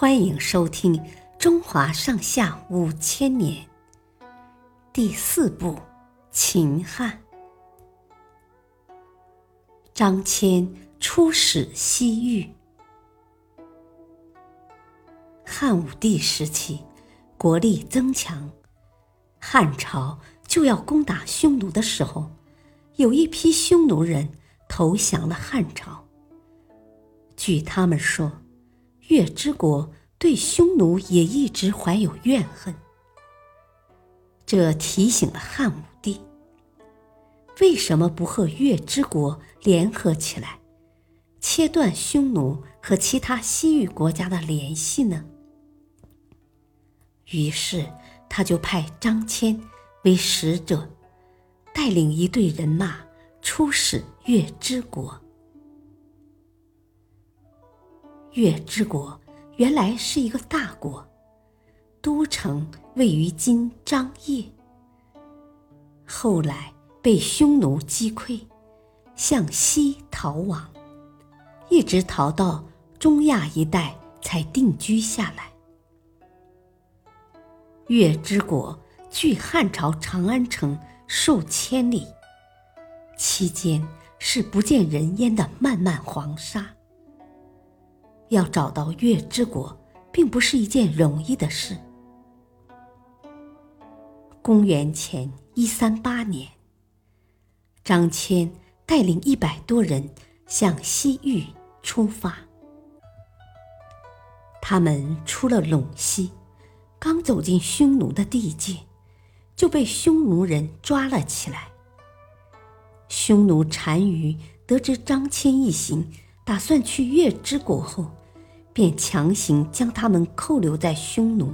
欢迎收听《中华上下五千年》第四部《秦汉》。张骞出使西域。汉武帝时期，国力增强，汉朝就要攻打匈奴的时候，有一批匈奴人投降了汉朝。据他们说。月之国对匈奴也一直怀有怨恨，这提醒了汉武帝：为什么不和月之国联合起来，切断匈奴和其他西域国家的联系呢？于是他就派张骞为使者，带领一队人马出使月之国。月之国原来是一个大国，都城位于今张掖。后来被匈奴击溃，向西逃亡，一直逃到中亚一带才定居下来。月之国距汉朝长安城数千里，期间是不见人烟的漫漫黄沙。要找到月之国，并不是一件容易的事。公元前一三八年，张骞带领一百多人向西域出发。他们出了陇西，刚走进匈奴的地界，就被匈奴人抓了起来。匈奴单于得知张骞一行打算去月之国后，便强行将他们扣留在匈奴。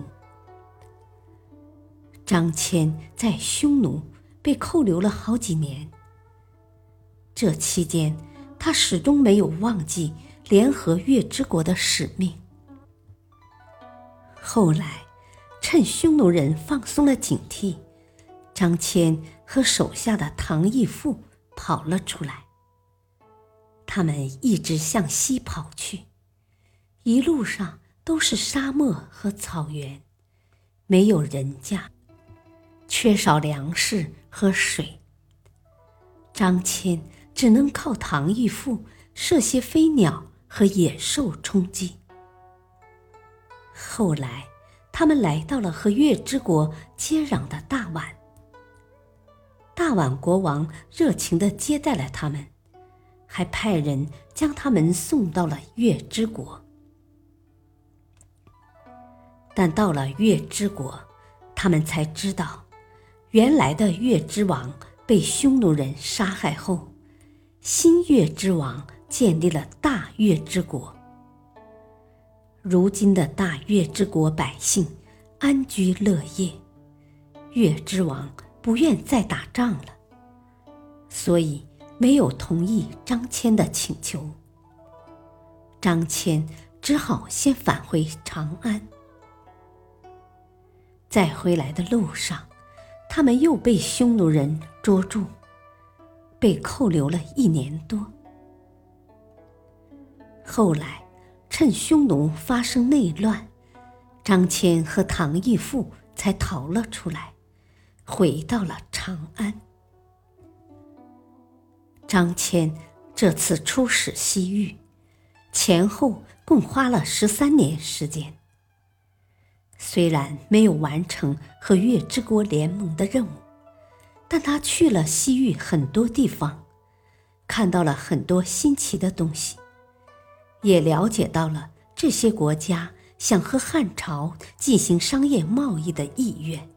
张骞在匈奴被扣留了好几年。这期间，他始终没有忘记联合月之国的使命。后来，趁匈奴人放松了警惕，张骞和手下的唐义父跑了出来。他们一直向西跑去。一路上都是沙漠和草原，没有人家，缺少粮食和水。张骞只能靠唐义父射些飞鸟和野兽充饥。后来，他们来到了和月之国接壤的大宛，大宛国王热情地接待了他们，还派人将他们送到了月之国。但到了月之国，他们才知道，原来的月之王被匈奴人杀害后，新月之王建立了大月之国。如今的大月之国百姓安居乐业，月之王不愿再打仗了，所以没有同意张骞的请求。张骞只好先返回长安。在回来的路上，他们又被匈奴人捉住，被扣留了一年多。后来，趁匈奴发生内乱，张骞和唐义父才逃了出来，回到了长安。张骞这次出使西域，前后共花了十三年时间。虽然没有完成和月之国联盟的任务，但他去了西域很多地方，看到了很多新奇的东西，也了解到了这些国家想和汉朝进行商业贸易的意愿。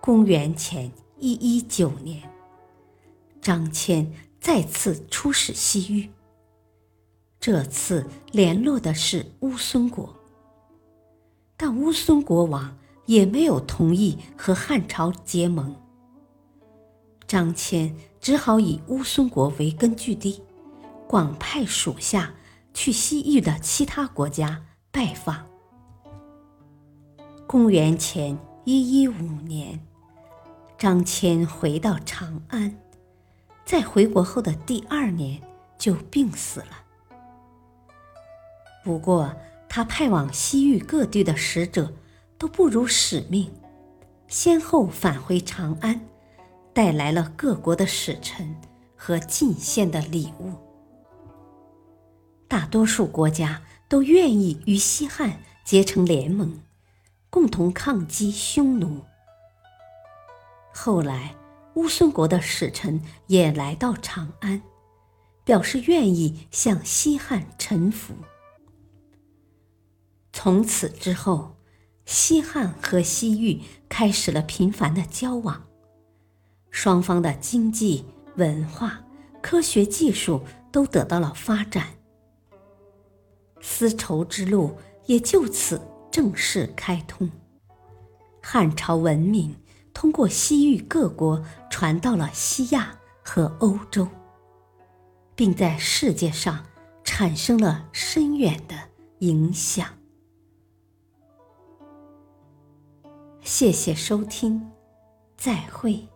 公元前一一九年，张骞再次出使西域。这次联络的是乌孙国，但乌孙国王也没有同意和汉朝结盟。张骞只好以乌孙国为根据地，广派属下去西域的其他国家拜访。公元前一一五年，张骞回到长安，在回国后的第二年就病死了。不过，他派往西域各地的使者都不辱使命，先后返回长安，带来了各国的使臣和进献的礼物。大多数国家都愿意与西汉结成联盟，共同抗击匈奴。后来，乌孙国的使臣也来到长安，表示愿意向西汉臣服。从此之后，西汉和西域开始了频繁的交往，双方的经济、文化、科学技术都得到了发展，丝绸之路也就此正式开通，汉朝文明通过西域各国传到了西亚和欧洲，并在世界上产生了深远的影响。谢谢收听，再会。